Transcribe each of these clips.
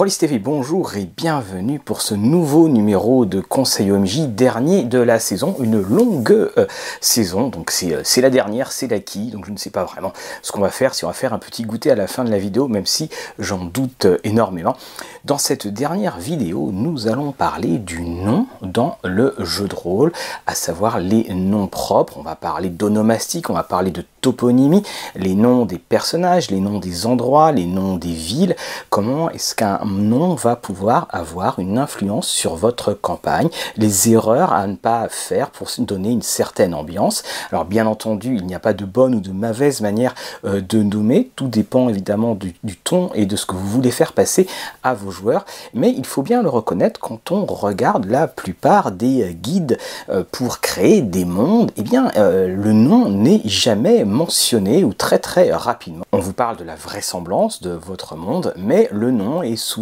Rollis TV, bonjour et bienvenue pour ce nouveau numéro de Conseil OMJ, dernier de la saison, une longue euh, saison, donc euh, c'est la dernière, c'est l'acquis, donc je ne sais pas vraiment ce qu'on va faire, si on va faire un petit goûter à la fin de la vidéo, même si j'en doute euh, énormément. Dans cette dernière vidéo, nous allons parler du nom dans le jeu de rôle, à savoir les noms propres, on va parler d'onomastique, on va parler de toponymie, les noms des personnages, les noms des endroits, les noms des villes, comment est-ce qu'un nom va pouvoir avoir une influence sur votre campagne, les erreurs à ne pas faire pour donner une certaine ambiance. Alors bien entendu, il n'y a pas de bonne ou de mauvaise manière euh, de nommer, tout dépend évidemment du, ton et de ce que vous voulez faire passer à vos joueurs, mais il faut bien le reconnaître quand on regarde la plupart des euh, guides euh, pour créer des mondes, eh bien le nom n'est jamais mentionné ou très très rapidement. On vous parle de la vraisemblance de votre monde, mais le nom est souvent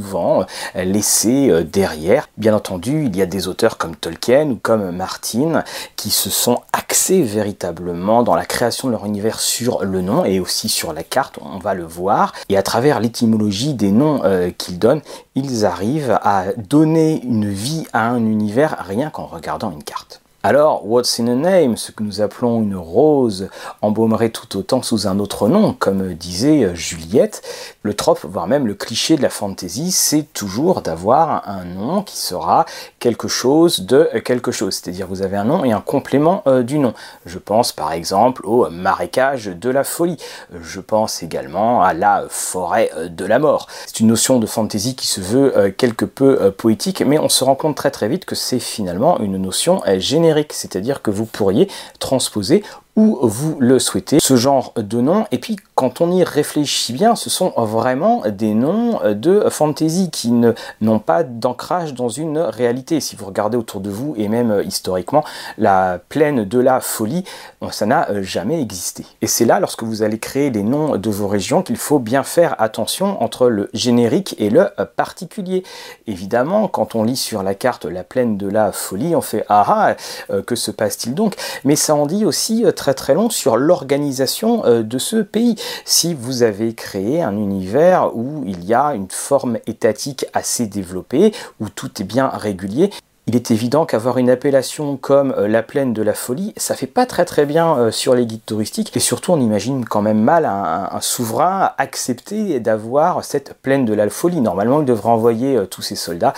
euh, laissé euh, derrière. Bien entendu, il y a des auteurs comme Tolkien ou comme Martin qui se sont axés véritablement dans la création de leur univers sur le nom et aussi sur la carte, on va le voir. Et à travers l'étymologie des noms euh, qu'ils donnent, ils arrivent à donner une vie à un univers rien qu'en regardant une carte. Alors, what's in a name, ce que nous appelons une rose, embaumerait tout autant sous un autre nom, comme disait euh, Juliette. Le trope, voire même le cliché de la fantasy, c'est toujours d'avoir un nom qui sera quelque chose de quelque chose. C'est-à-dire vous avez un nom et un complément euh, du nom. Je pense par exemple au marécage de la folie. Je pense également à la forêt euh, de la mort. C'est une notion de fantasy qui se veut quelque peu poétique, mais on se rend compte très très vite que c'est finalement une notion générale c'est-à-dire que vous pourriez transposer où vous le souhaitez, ce genre de nom. Et puis quand on y réfléchit bien, ce sont vraiment des noms de fantasy qui n'ont pas d'ancrage dans une réalité. Si vous regardez autour de vous et même historiquement, la plaine de la folie, ça n'a jamais existé. Et c'est là, lorsque vous allez créer les noms de vos régions, qu'il faut bien faire attention entre le générique et le particulier. Évidemment, quand on lit sur la carte la plaine de la folie, on fait ah ah, euh, que se passe-t-il donc? Mais ça en dit aussi très très long sur l'organisation euh, de ce pays. Si vous avez créé un univers où il y a une forme étatique assez développée, où tout est bien régulier, il est évident qu'avoir une appellation comme euh, la plaine de la folie, ça fait pas très très bien euh, sur les guides touristiques et surtout on imagine quand même mal un, souverain accepter d'avoir cette plaine de la folie. Normalement il devrait envoyer euh, tous ses soldats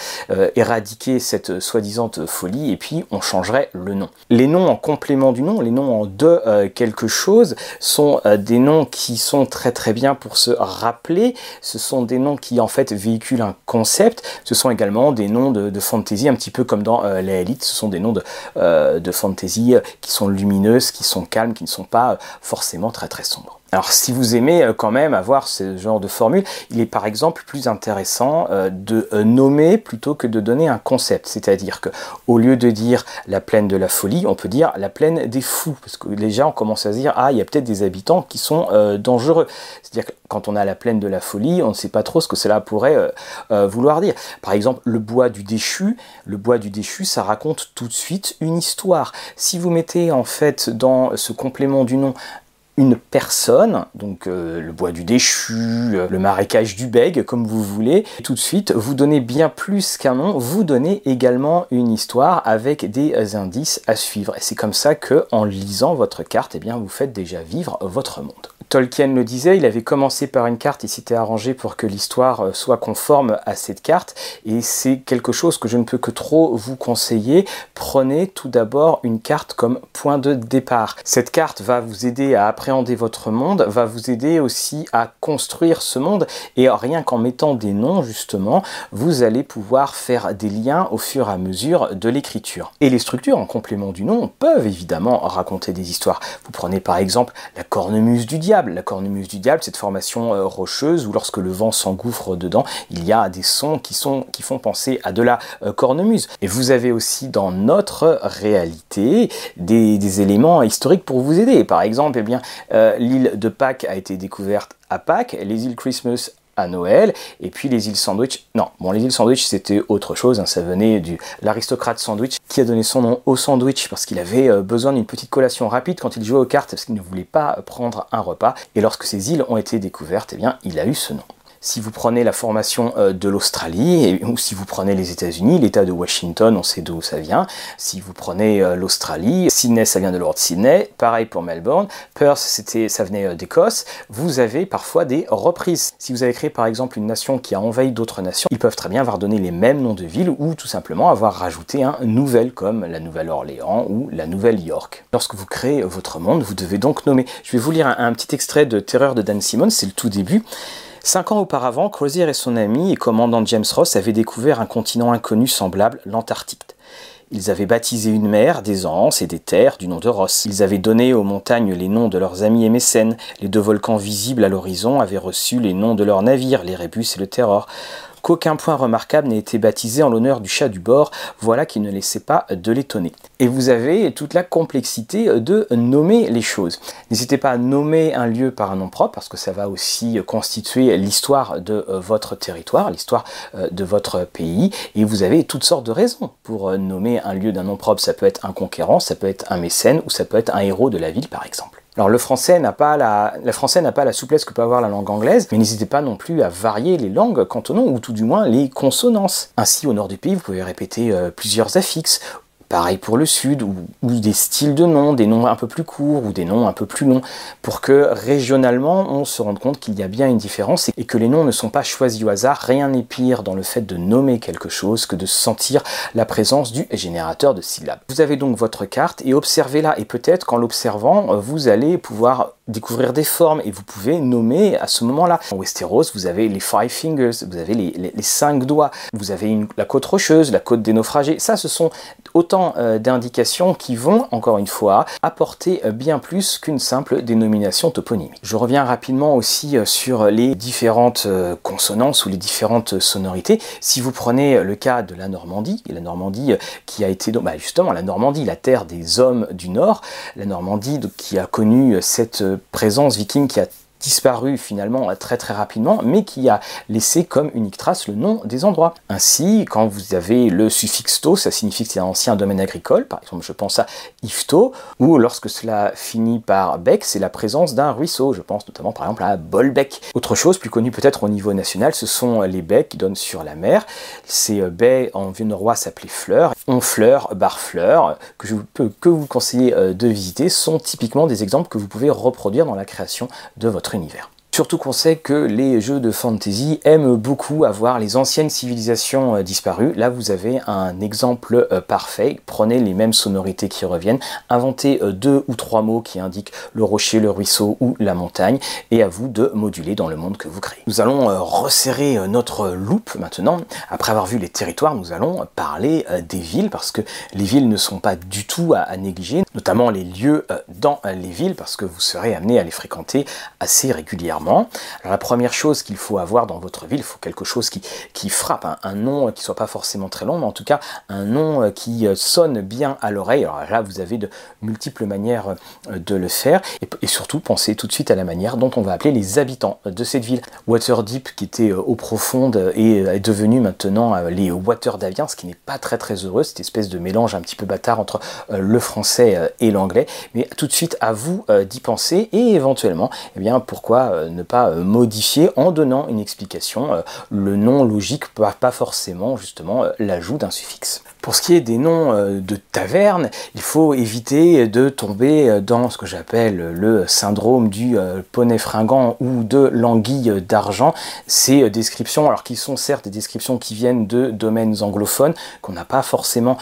éradiquer cette soi-disant folie et puis on changerait le nom. Les noms en complément du nom, les noms en de quelque chose sont des noms qui sont très très bien pour se rappeler. Ce sont des noms qui en fait véhiculent un concept. Ce sont également des noms de, de fantasy un petit peu comme dans euh, les élites, ce sont des noms de, euh, de fantasy euh, qui sont lumineuses, qui sont calmes, qui ne sont pas forcément très très sombres. Alors si vous aimez euh, quand même avoir ce genre de formule, il est par exemple plus intéressant euh, de euh, nommer plutôt que de donner un concept. C'est-à-dire que au lieu de dire la plaine de la folie, on peut dire la plaine des fous. Parce que déjà on commence à se dire ah il y a peut-être des habitants qui sont dangereux. C'est-à-dire que quand on a la plaine de la folie, on ne sait pas trop ce que cela pourrait vouloir dire. Par exemple le bois du déchu, le bois du déchu ça raconte tout de suite une histoire. Si vous mettez en fait dans ce complément du nom une personne, donc euh, le bois du déchu, euh, le marécage du bègue, comme vous voulez, tout de suite, vous donnez bien plus qu'un nom, vous donnez également une histoire avec des indices à suivre. Et c'est comme ça que, en lisant votre carte, eh bien, vous faites déjà vivre votre monde. Tolkien le disait, il avait commencé par une carte, il s'était arrangé pour que l'histoire euh, soit conforme à cette carte, et c'est quelque chose que je ne peux que trop vous conseiller. Prenez tout d'abord une carte comme point de départ. Cette carte va vous aider à appréhender votre monde, va vous aider aussi à construire ce monde, et rien qu'en mettant des noms justement, vous allez pouvoir faire des liens au fur et à mesure de l'écriture. Et les structures en complément du nom peuvent évidemment raconter des histoires. Vous prenez par exemple la cornemuse du diable, la cornemuse du diable, cette formation euh, rocheuse où lorsque le vent s'engouffre dedans, il y a des sons qui, sont, qui font penser à de la euh, cornemuse. Et vous avez aussi dans notre réalité des, éléments historiques pour vous aider. Par exemple, eh bien, euh, l'île de Pâques a été découverte à Pâques, les îles Christmas Noël. Et puis les îles Sandwich, non, bon, les îles Sandwich c'était autre chose, hein. ça venait de l'aristocrate Sandwich qui a donné son nom au sandwich parce qu'il avait euh, besoin d'une petite collation rapide quand il jouait aux cartes parce qu'il ne voulait pas prendre un repas. Et lorsque ces îles ont été découvertes, eh bien, il a eu ce nom. Si vous prenez la formation euh, de l'Australie, ou si vous prenez les États-Unis, l'État de Washington, on sait d'où ça vient. Si vous prenez euh, l'Australie, Sydney, ça vient de Lord Sydney. Pareil pour Melbourne. Perth, c'était, ça venait euh, d'Écosse. Vous avez parfois des reprises. Si vous avez créé par exemple une nation qui a envahi d'autres nations, ils peuvent très bien avoir donné les mêmes noms de villes ou tout simplement avoir rajouté un nouvel comme la Nouvelle-Orléans ou la Nouvelle-York. Lorsque vous créez votre monde, vous devez donc nommer. Je vais vous lire un, un petit extrait de Terreur de Dan Simmons, c'est le tout début. Cinq ans auparavant, Crozier et son ami et commandant James Ross avaient découvert un continent inconnu semblable, l'Antarctique. Ils avaient baptisé une mer, des anses et des terres du nom de Ross. Ils avaient donné aux montagnes les noms de leurs amis et mécènes. Les deux volcans visibles à l'horizon avaient reçu les noms de leurs navires, les Rébus et le Terror qu'aucun point remarquable n'ait été baptisé en l'honneur du chat du bord, voilà qui ne laissait pas de l'étonner. Et vous avez toute la complexité de nommer les choses. N'hésitez pas à nommer un lieu par un nom propre, parce que ça va aussi constituer l'histoire de euh, votre territoire, l'histoire euh, de votre pays, et vous avez toutes sortes de raisons pour euh, nommer un lieu d'un nom propre. Ça peut être un conquérant, ça peut être un mécène, ou ça peut être un héros de la ville par exemple. Alors le français n'a pas la, le n'a pas la souplesse que peut avoir la langue anglaise, mais n'hésitez pas non plus à varier les langues nom, ou tout du moins les consonances. Ainsi, au nord du pays, vous pouvez répéter euh, plusieurs affixes, Pareil pour le sud, ou, des styles de noms, des noms un peu plus courts ou des noms un peu plus longs, pour que régionalement on se rende compte qu'il y a bien une différence et que les noms ne sont pas choisis au hasard. Rien n'est pire dans le fait de nommer quelque chose que de sentir la présence du générateur de syllabes. Vous avez donc votre carte et observez-la et peut-être qu'en l'observant, vous allez pouvoir découvrir des formes et vous pouvez nommer à ce moment-là. En Westeros, vous avez les Five Fingers, vous avez les, cinq doigts, vous avez la côte rocheuse, la côte des naufragés. Ça, ce sont autant euh, d'indications qui vont, encore une fois, apporter euh, bien plus qu'une simple dénomination toponymique. Je reviens rapidement aussi euh, sur les différentes consonances ou les différentes sonorités. Si vous prenez le cas de la Normandie, la Normandie qui a été, bah justement, la Normandie, la terre des hommes du Nord, la Normandie qui a connu cette présence viking qui a disparu finalement très très rapidement, mais qui a laissé comme unique trace le nom des endroits. Ainsi, quand vous avez le suffixe to, ça signifie que c'est un ancien domaine agricole, par exemple je pense à Ifto, ou lorsque cela finit par bec, c'est la présence d'un ruisseau, je pense notamment par exemple à Bolbec. Autre chose, plus connue peut-être au niveau national, ce sont les baies qui donnent sur la mer. Ces baies en vieux norrois s'appelaient fleurs, Honfleur, Barfleur, que je peux que vous conseiller euh, de visiter, sont typiquement des exemples que vous pouvez reproduire dans la création de votre univers. Surtout qu'on sait que les jeux de fantasy aiment beaucoup avoir les anciennes civilisations euh, disparues. Là, vous avez un exemple euh, parfait. Prenez les mêmes sonorités qui reviennent, inventez euh, deux ou trois mots qui indiquent le rocher, le ruisseau ou la montagne, et à vous de moduler dans le monde que vous créez. Nous allons resserrer notre loupe maintenant. Après avoir vu les territoires, nous allons parler des villes, parce que les villes ne sont pas du tout à, négliger, notamment les lieux dans les villes, parce que vous serez amené à les fréquenter assez régulièrement. Alors la première chose qu'il faut avoir dans votre ville, il faut quelque chose qui, frappe, un, nom qui soit pas forcément très long, mais en tout cas un nom euh, qui euh, sonne bien à l'oreille. Alors là, vous avez de multiples manières euh, de le faire, et, surtout pensez tout de suite à la manière dont on va appeler les habitants de cette ville. Waterdeep, qui était eau profonde, et est devenu maintenant les Water Daviens, ce qui n'est pas très très heureux, cette espèce de mélange un petit peu bâtard entre le français et l'anglais. Mais tout de suite, à vous d'y penser, et éventuellement, eh bien, pourquoi ne pas euh, modifier en donnant une explication. Euh, le nom logique, pas forcément justement euh, l'ajout d'un suffixe. Pour ce qui est des noms de taverne, il faut éviter de tomber dans ce que j'appelle le syndrome du poney fringant ou de l'anguille d'argent. Ces descriptions, alors qui sont certes des descriptions qui viennent de domaines anglophones, qu'on n'a pas forcément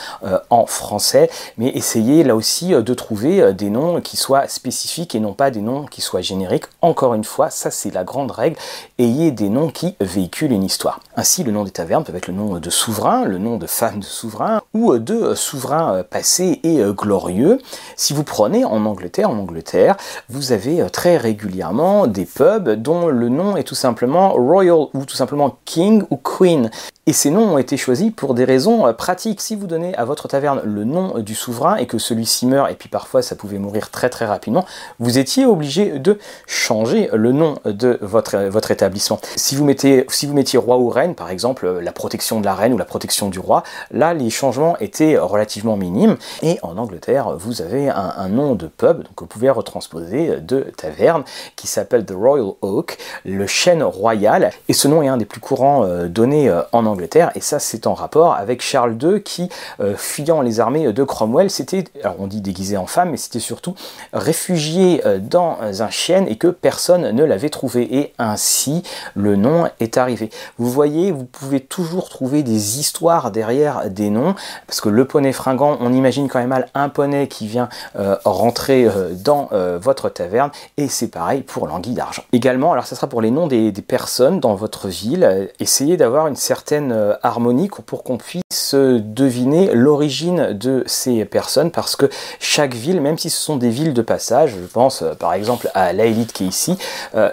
en français, mais essayez là aussi de trouver des noms qui soient spécifiques et non pas des noms qui soient génériques. Encore une fois, ça c'est la grande règle, ayez des noms qui véhiculent une histoire. Ainsi, le nom des tavernes peut être le nom de souverain, le nom de femme de souverain, ou de souverain passé et glorieux. Si vous prenez en Angleterre, en Angleterre, vous avez très régulièrement des pubs dont le nom est tout simplement Royal ou tout simplement King ou Queen. Et ces noms ont été choisis pour des raisons euh, pratiques. Si vous donnez à votre taverne le nom du souverain et que celui-ci meurt, et puis parfois ça pouvait mourir très très rapidement, vous étiez obligé de changer le nom de votre, votre établissement. Si vous, mettez, si vous mettiez roi ou reine, par exemple, la protection de la reine ou la protection du roi, là les, changements étaient relativement minimes. Et en Angleterre, vous avez un, nom de pub, donc vous pouvez retransposer de taverne, qui s'appelle The Royal Oak, le chêne royal. Et ce nom est un des plus courants euh, donnés euh, en Angleterre. Et ça, c'est en rapport avec Charles II qui, euh, fuyant les armées de Cromwell, c'était, alors on dit déguisé en femme, mais c'était surtout réfugié dans un chêne et que personne ne l'avait trouvé. Et ainsi, le nom est arrivé. Vous voyez, vous pouvez toujours trouver des histoires derrière des noms, parce que le poney fringant, on imagine quand même mal un poney qui vient euh, rentrer euh, dans euh, votre taverne, et c'est pareil pour l'anguille d'argent. Également, alors ça sera pour les noms des, personnes dans votre ville, essayez d'avoir une certaine harmonie pour qu'on puisse deviner l'origine de ces personnes, parce que chaque ville, même si ce sont des villes de passage, je pense par exemple à la qui est ici,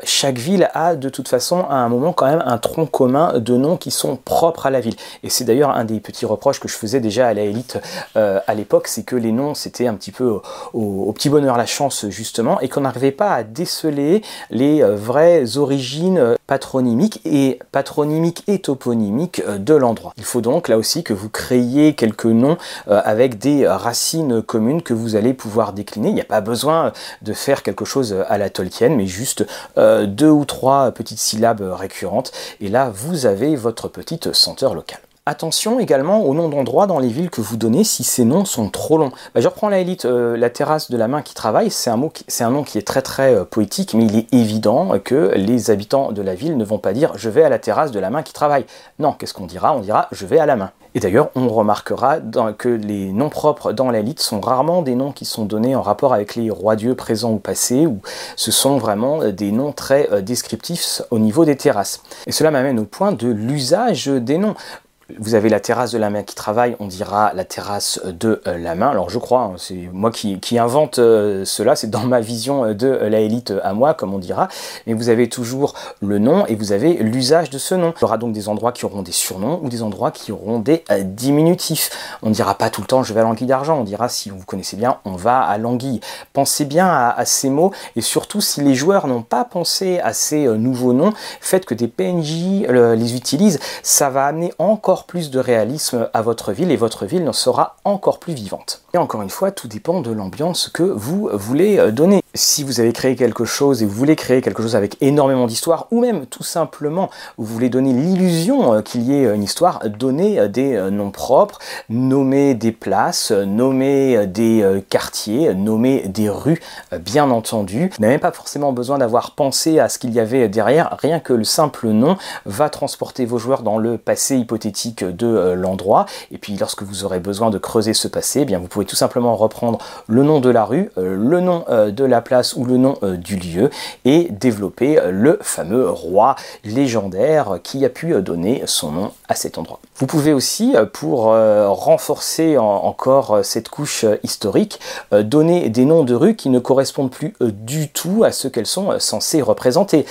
chaque ville a de toute façon à un moment quand même un tronc commun de noms qui sont propres à la ville. Et c'est d'ailleurs un des petits reproches que je faisais déjà à la élite euh, à l'époque, c'est que les noms c'était un petit peu au, petit bonheur la chance justement, et qu'on n'arrivait pas à déceler les euh, vraies origines euh, patronymiques et patronymiques et toponymiques de l'endroit. Il faut donc là aussi que vous créiez quelques noms avec des racines communes que vous allez pouvoir décliner. Il n'y a pas besoin de faire quelque chose à la Tolkien, mais juste deux ou trois petites syllabes récurrentes. Et là, vous avez votre petite senteur locale. Attention également aux noms d'endroits dans les villes que vous donnez si ces noms sont trop longs. Bah, je reprends la élite, euh, la terrasse de la main qui travaille, c'est un, mot un nom qui est très très euh, poétique, mais il est évident que les habitants de la ville ne vont pas dire je vais à la terrasse de la main qui travaille. Non, qu'est-ce qu'on dira? On dira je vais à la main. Et d'ailleurs, on remarquera que les noms propres dans la élite sont rarement des noms qui sont donnés en rapport avec les rois-dieux présents ou passés, ou ce sont vraiment des noms très euh, descriptifs au niveau des terrasses. Et cela m'amène au point de l'usage des noms. Vous avez la terrasse de la main qui travaille, on dira la terrasse de euh, la main. Alors je crois, hein, c'est moi qui, invente euh, cela, c'est dans ma vision de la élite à moi, comme on dira. Mais vous avez toujours le nom et vous avez l'usage de ce nom. Il y aura donc des endroits qui auront des surnoms ou des endroits qui auront des euh, diminutifs. On ne dira pas tout le temps je vais à l'anguille d'argent, on dira si vous connaissez bien, on va à l'anguille. Pensez bien à, ces mots et surtout si les joueurs n'ont pas pensé à ces nouveaux noms, faites que des PNJ les utilisent, ça va amener encore plus de réalisme à votre ville et votre ville sera encore plus vivante. Et encore une fois, tout dépend de l'ambiance que vous voulez euh, donner. Si vous avez créé quelque chose et vous voulez créer quelque chose avec énormément d'histoire, ou même tout simplement vous voulez donner l'illusion euh, qu'il y ait une histoire, donnez euh, des noms propres, nommez des places, nommez des quartiers, nommez des rues, bien entendu. Vous n'avez pas forcément besoin d'avoir pensé à ce qu'il y avait derrière, rien que le simple nom va transporter vos joueurs dans le passé hypothétique de euh, l'endroit. Et puis lorsque vous aurez besoin de creuser ce passé, eh bien vous pouvez tout simplement reprendre le nom de la rue, euh, le nom euh, de la place ou le nom du lieu et développer le fameux roi légendaire qui a pu donner son nom à cet endroit. Vous pouvez aussi, pour renforcer encore cette couche historique, donner des noms de rues qui ne correspondent plus du tout à ce qu'elles sont censées représenter.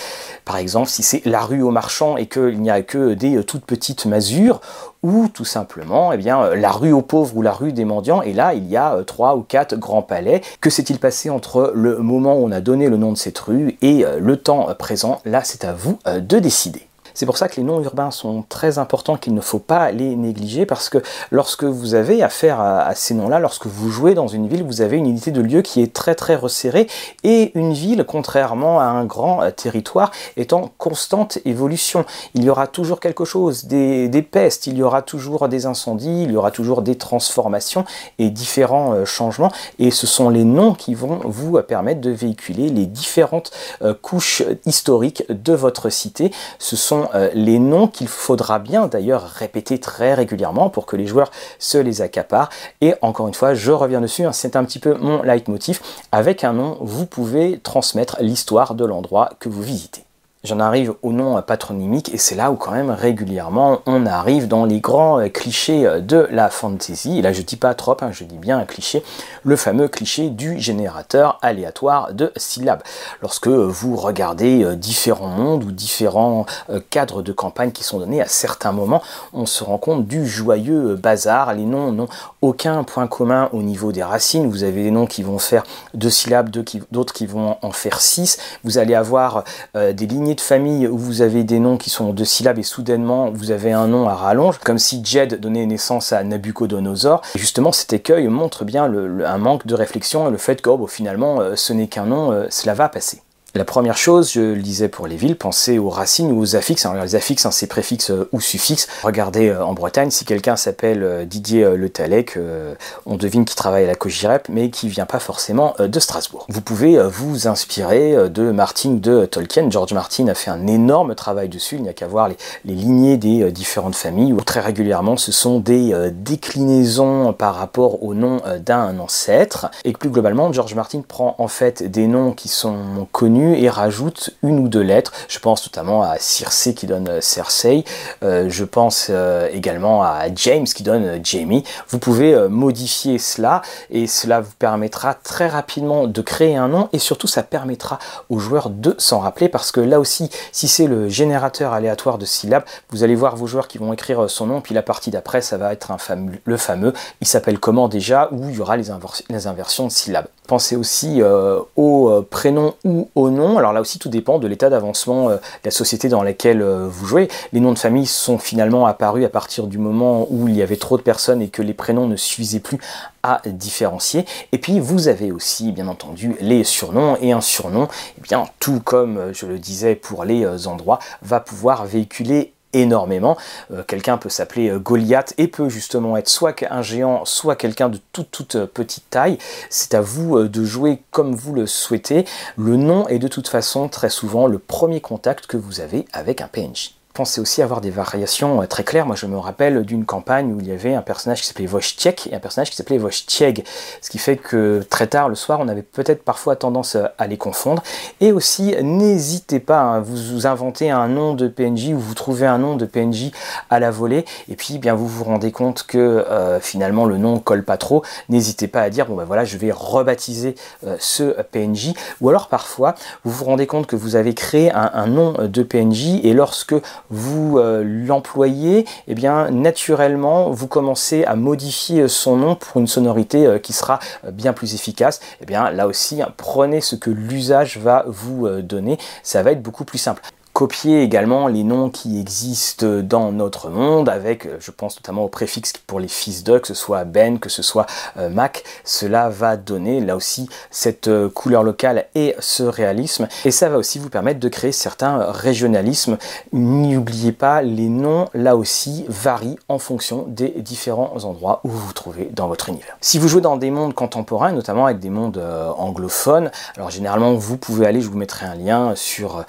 Par exemple, si c'est la rue aux marchands et qu'il n'y a que des toutes petites masures, ou tout simplement eh bien, euh, la rue aux pauvres ou la rue des mendiants, et là il y a euh, trois ou quatre grands palais. Que s'est-il passé entre le moment où on a donné le nom de cette rue et euh, le temps présent? Là c'est à vous de décider. C'est pour ça que les noms urbains sont très importants, qu'il ne faut pas les négliger, parce que lorsque vous avez affaire à, ces noms-là, lorsque vous jouez dans une ville, vous avez une unité de lieu qui est très très resserrée, et une ville, contrairement à un grand euh, territoire, est en constante évolution. Il y aura toujours quelque chose, des, pestes, il y aura toujours des incendies, il y aura toujours des transformations et différents euh, changements, et ce sont les noms qui vont vous permettre de véhiculer les différentes euh, couches historiques de votre cité. Ce sont euh, les noms qu'il faudra bien d'ailleurs répéter très régulièrement pour que les joueurs se les accaparent. Et encore une fois, je reviens dessus, hein, c'est un petit peu mon leitmotiv. Avec un nom, vous pouvez transmettre l'histoire de l'endroit que vous visitez. J'en arrive au nom patronymique et c'est là où quand même régulièrement on arrive dans les grands euh, clichés euh, de la fantasy. Et là je dis pas trop, hein, je dis bien un cliché, le fameux cliché du générateur aléatoire de syllabes. Lorsque vous regardez euh, différents mondes ou différents cadres de campagne qui sont donnés à certains moments, on se rend compte du joyeux bazar. Les noms n'ont aucun point commun au niveau des racines. Vous avez des noms qui vont faire deux syllabes, d'autres qui vont en faire six. Vous allez avoir des lignées de famille où vous avez des noms qui sont deux syllabes et soudainement vous avez un nom à rallonge, comme si Jed donnait naissance à Nabucodonosor. Justement, cet écueil montre bien un manque de réflexion et le fait que oh, finalement, ce n'est qu'un nom, cela va passer. La première chose, je le disais pour les villes, pensez aux racines ou aux affixes. Les affixes, hein, c'est préfixe euh, ou suffixe. Regardez euh, en Bretagne, si quelqu'un s'appelle euh, Didier Le Talec, on devine qu'il travaille à la Cogirep, mais qui vient pas forcément de Strasbourg. Vous pouvez vous inspirer de Martin de Tolkien. George Martin a fait un énorme travail dessus. Il n'y a qu'à voir les, lignées des différentes familles, où très régulièrement ce sont des déclinaisons par rapport au nom d'un ancêtre. Et plus globalement, George Martin prend en fait des noms qui sont connus et rajoute une ou deux lettres. Je pense notamment à Circe qui donne euh, Cersei. Euh, je pense euh, également à James qui donne Jamie. Vous pouvez modifier cela et cela vous permettra très rapidement de créer un nom et surtout ça permettra aux joueurs de s'en rappeler parce que là aussi, si c'est le générateur aléatoire de syllabes, vous allez voir vos joueurs qui vont écrire son nom puis la partie d'après ça va être un fameux, le fameux. Il s'appelle comment déjà où il y aura les, les inversions de syllabes. Pensez aussi au prénom ou au nom. Alors là aussi, tout dépend de l'état d'avancement euh, de la société dans laquelle euh, vous jouez. Les noms de famille sont finalement apparus à partir du moment où il y avait trop de personnes et que les prénoms ne suffisaient plus à différencier. Et puis vous avez aussi bien entendu les surnoms et un surnom, eh bien tout comme euh, je le disais pour les endroits, va pouvoir véhiculer énormément. Euh, quelqu'un peut s'appeler euh, Goliath et peut justement être soit un géant, soit quelqu'un de toute, toute euh, petite taille. C'est à vous de jouer comme vous le souhaitez. Le nom est de toute façon très souvent le premier contact que vous avez avec un PNJ pensez aussi avoir des variations euh, très claires. Moi, je me rappelle d'une campagne où il y avait un personnage qui s'appelait Wojciech et un personnage qui s'appelait Wojciech, ce qui fait que très tard le soir, on avait peut-être parfois tendance euh, à les confondre. Et aussi, n'hésitez pas, hein, vous, inventez un nom de PNJ ou vous trouvez un nom de PNJ à la volée, et puis bien vous vous rendez compte que euh, finalement le nom colle pas trop. N'hésitez pas à dire bon ben voilà, je vais rebaptiser ce PNJ. Ou alors parfois, vous vous rendez compte que vous avez créé un nom de PNJ et lorsque vous euh, l'employez, eh bien naturellement vous commencez à modifier son nom pour une sonorité euh, qui sera euh, bien plus efficace. Eh bien là aussi, hein, prenez ce que l'usage va vous donner, ça va être beaucoup plus simple copier également les noms qui existent dans notre monde avec, je pense notamment au préfixe pour les fils de, que ce soit Ben, que ce soit Mac, cela va donner là aussi cette couleur locale et ce réalisme et ça va aussi vous permettre de créer certains régionalismes. N'oubliez pas, les noms là aussi varient en fonction des différents endroits où vous vous trouvez dans votre univers. Si vous jouez dans des mondes contemporains, notamment avec des mondes anglophones, alors généralement vous pouvez aller, je vous mettrai un lien sur,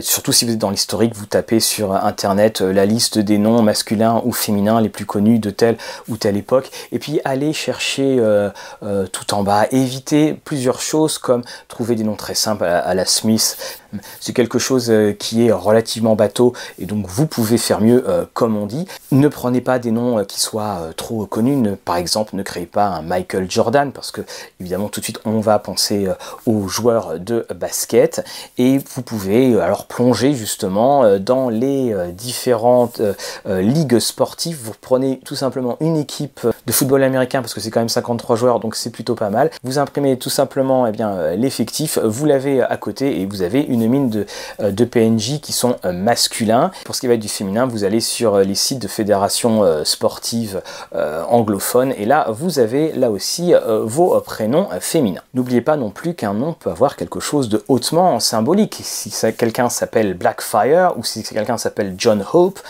surtout si dans l'historique, vous tapez sur internet euh, la liste des noms masculins ou féminins les plus connus de telle ou telle époque, et puis allez chercher euh, euh, tout en bas, évitez plusieurs choses comme trouver des noms très simples à la Smith, c'est quelque chose euh, qui est relativement bateau et donc vous pouvez faire mieux euh, comme on dit. Ne prenez pas des noms euh, qui soient trop connus, par exemple ne créez pas un Michael Jordan parce que évidemment tout de suite on va penser aux joueurs de basket et vous pouvez alors plonger justement dans les différentes ligues sportives. Vous prenez tout simplement une équipe de football américain parce que c'est quand même 53 joueurs donc c'est plutôt pas mal. Vous imprimez tout simplement eh l'effectif, vous l'avez à côté et vous avez une mine de, euh, de PNJ qui sont euh, masculins. Pour ce qui va être du féminin, vous allez sur euh, les sites de fédérations sportives anglophones et là vous avez là aussi vos prénoms féminins. N'oubliez pas non plus qu'un nom peut avoir quelque chose de hautement symbolique. Si quelqu'un s'appelle Blackfire ou si quelqu'un s'appelle John Hope,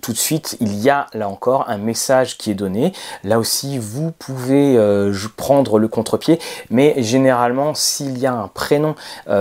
tout de suite il y a là encore un message qui est donné. Là aussi vous pouvez prendre le contre-pied, mais généralement s'il y a un prénom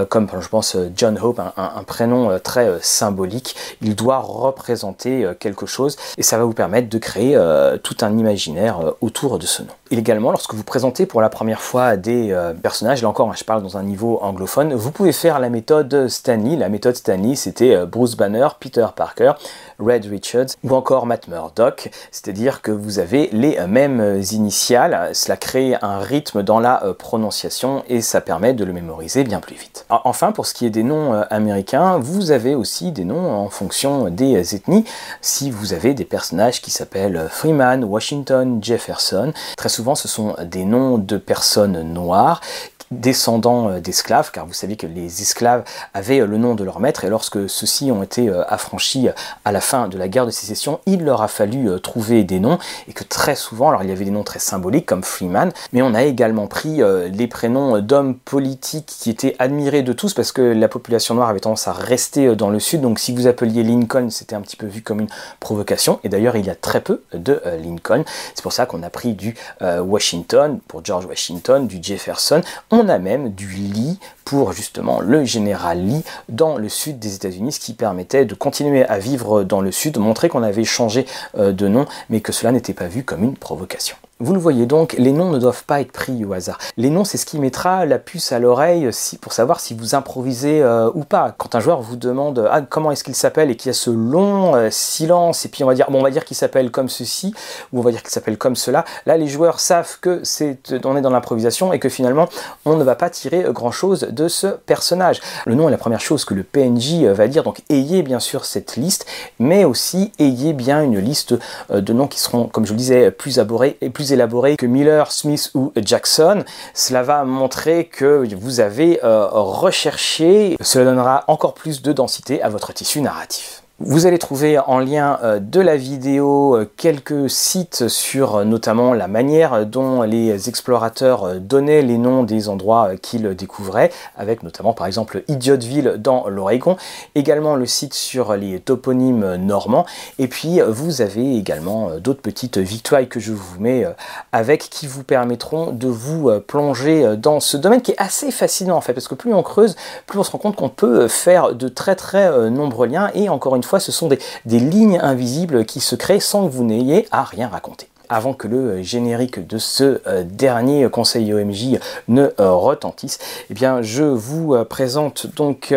comme je pense John Un, prénom euh, très euh, symbolique. Il doit représenter euh, quelque chose et ça va vous permettre de créer tout un imaginaire autour de ce nom. Également, lorsque vous présentez pour la première fois des personnages, là encore, hein, je parle dans un niveau anglophone, vous pouvez faire la méthode Stanley. La méthode Stanley, c'était Bruce Banner, Peter Parker, Red Richards ou encore Matt Murdock, c'est-à-dire que vous avez les mêmes initiales, cela crée un rythme dans la prononciation et ça permet de le mémoriser bien plus vite. Enfin, pour ce qui est des noms euh, américains, vous avez aussi des noms en fonction des ethnies. Si vous avez des personnages qui s'appellent Freeman, Washington, Jefferson, très souvent ce sont des noms de personnes noires descendants d'esclaves, car vous savez que les esclaves avaient le nom de leur maître, et lorsque ceux-ci ont été affranchis à la fin de la guerre de sécession, il leur a fallu trouver des noms, et que très souvent, alors il y avait des noms très symboliques comme Freeman, mais on a également pris les prénoms d'hommes politiques qui étaient admirés de tous, parce que la population noire avait tendance à rester dans le sud, donc si vous appeliez Lincoln, c'était un petit peu vu comme une provocation, et d'ailleurs il y a très peu de Lincoln, c'est pour ça qu'on a pris du Washington pour George Washington, du Jefferson, on a même du Lee pour justement le général Lee dans le sud des États-Unis, ce qui permettait de continuer à vivre dans le sud, montrer qu'on avait changé euh, de nom, mais que cela n'était pas vu comme une provocation. Vous le voyez donc, les noms ne doivent pas être pris au hasard. Les noms, c'est ce qui mettra la puce à l'oreille pour savoir si vous improvisez euh, ou pas. Quand un joueur vous demande ah, comment est-ce qu'il s'appelle et qu'il y a ce long euh, silence, et puis on va dire bon, on va dire qu'il s'appelle comme ceci, ou on va dire qu'il s'appelle comme cela, là les joueurs savent que c'est on est dans l'improvisation et que finalement on ne va pas tirer grand-chose de ce personnage. Le nom est la première chose que le PNJ euh, va dire, donc ayez bien sûr cette liste, mais aussi ayez bien une liste de noms qui seront, comme je le disais, plus élaborés et plus élaboré que Miller, Smith ou Jackson. Cela va montrer que vous avez euh, recherché. Cela donnera encore plus de densité à votre tissu narratif. Vous allez trouver en lien euh, de la vidéo euh, quelques sites sur euh, notamment la manière dont les explorateurs donnaient les noms des endroits qu'ils découvraient, avec notamment par exemple Idiotville dans l'Oregon, également le site sur les toponymes normands, et puis vous avez également d'autres petites victoires que je vous mets avec qui vous permettront de vous plonger dans ce domaine qui est assez fascinant en fait, parce que plus on creuse, plus on se rend compte qu'on peut faire de très très nombreux liens, et encore une fois, ce sont des, lignes invisibles qui se créent sans que vous n'ayez à rien raconter avant que le générique de ce euh, dernier conseil OMJ ne euh, retentisse, eh bien, je vous euh, présente donc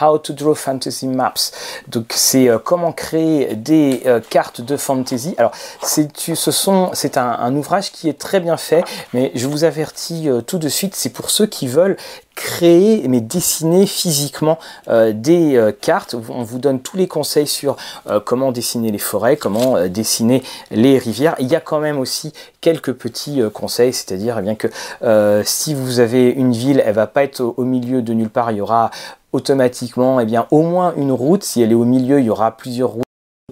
How to Draw Fantasy Maps. Donc, c'est comment créer des cartes de fantasy. Alors, c'est ce un, ouvrage qui est très bien fait, mais je vous avertis tout de suite, c'est pour ceux qui veulent créer mais dessiner physiquement euh, des euh, cartes. On vous donne tous les conseils sur euh, comment dessiner les forêts, comment dessiner les rivières. Il y a quand même aussi quelques petits conseils, c'est-à-dire eh bien que si vous avez une ville, elle va pas être au, milieu de nulle part, il y aura automatiquement eh bien au moins une route. Si elle est au milieu, il y aura plusieurs routes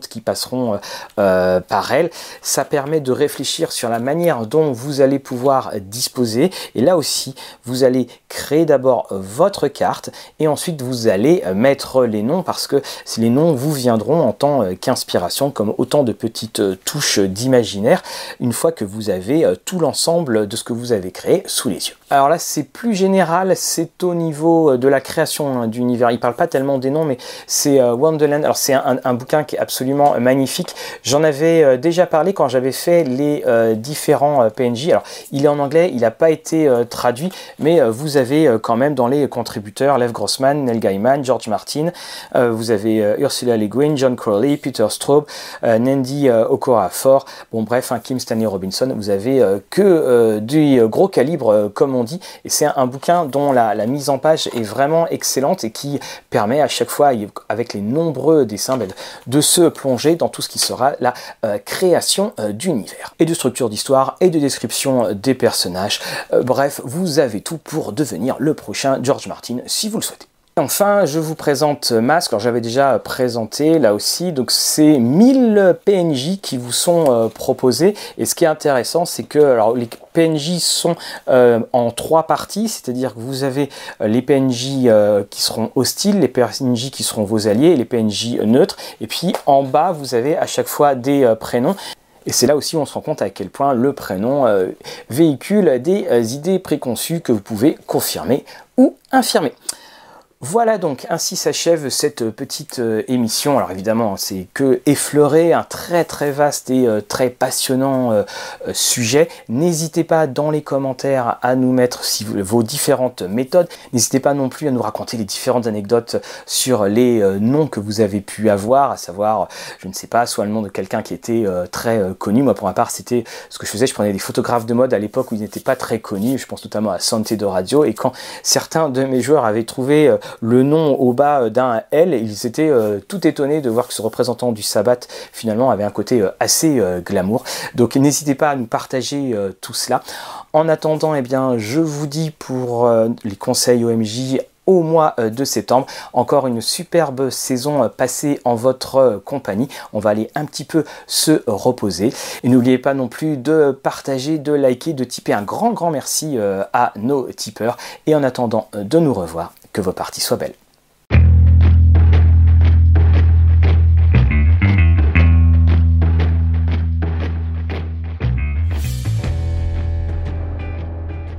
qui passeront euh, euh, par elle. Ça permet de réfléchir sur la manière dont vous allez pouvoir disposer. Et là aussi, vous allez créer d'abord votre carte et ensuite vous allez mettre les noms parce que les noms vous viendront en tant qu'inspiration comme autant de petites touches d'imaginaire une fois que vous avez tout l'ensemble de ce que vous avez créé sous les yeux. Alors là, c'est plus général, c'est au niveau de la création hein, d'univers. Il parle pas tellement des noms, mais c'est euh, Wonderland. Alors c'est un, bouquin qui est absolument magnifique. J'en avais euh, déjà parlé quand j'avais fait les euh, différents PNJ. Alors il est en anglais, il n'a pas été traduit, mais vous avez quand même dans les contributeurs Lev Grossman, Neil Gaiman, George Martin. vous avez Ursula Le Guin, John Crowley, Peter Straub, Nandy Okorafor. Bon bref, un Kim Stanley Robinson. Vous avez que du gros calibre comme on dit. Et c'est un, bouquin dont la, mise en page est vraiment excellente et qui permet à chaque fois, avec les nombreux dessins, ben, de se plonger dans tout ce qui sera la euh, création euh, d'univers et de structure d'histoire et de description des personnages. Euh, bref, vous avez tout pour devenir le prochain George Martin si vous le souhaitez. Enfin, je vous présente Mask. Alors, j'avais déjà présenté là aussi. Donc, c'est 1000 PNJ qui vous sont euh, proposés. Et ce qui est intéressant, c'est que les PNJ sont euh, en trois parties. C'est-à-dire que vous avez euh, les PNJ qui seront hostiles, les PNJ qui seront vos alliés et les PNJ neutres. Et puis, en bas, vous avez à chaque fois des prénoms. Et c'est là aussi où on se rend compte à quel point le prénom véhicule des idées préconçues que vous pouvez confirmer ou infirmer. Voilà donc, ainsi s'achève cette petite euh, émission. Alors évidemment, c'est que effleurer un très très vaste et euh, très passionnant euh, sujet. N'hésitez pas dans les commentaires à nous mettre vos différentes méthodes. N'hésitez pas non plus à nous raconter les différentes anecdotes sur les noms que vous avez pu avoir, à savoir, je ne sais pas, soit le nom de quelqu'un qui était très connu. Moi pour ma part, c'était ce que je faisais, je prenais des photographes de mode à l'époque où ils n'étaient pas très connus. Je pense notamment à Santé de Radio. Et quand certains de mes joueurs avaient trouvé le nom au bas d'un L, ils étaient tout étonnés de voir que ce représentant du sabbat finalement avait un côté assez glamour. Donc n'hésitez pas à nous partager tout cela. En attendant, eh bien, je vous dis pour les conseils OMJ au mois euh, de septembre. Encore une superbe saison euh, passée en votre euh, compagnie. On va aller un petit peu se reposer. Et n'oubliez pas non plus de partager, de liker, de tiper. Un grand, grand merci à nos tipeurs. Et en attendant de nous revoir, que vos parties soient belles.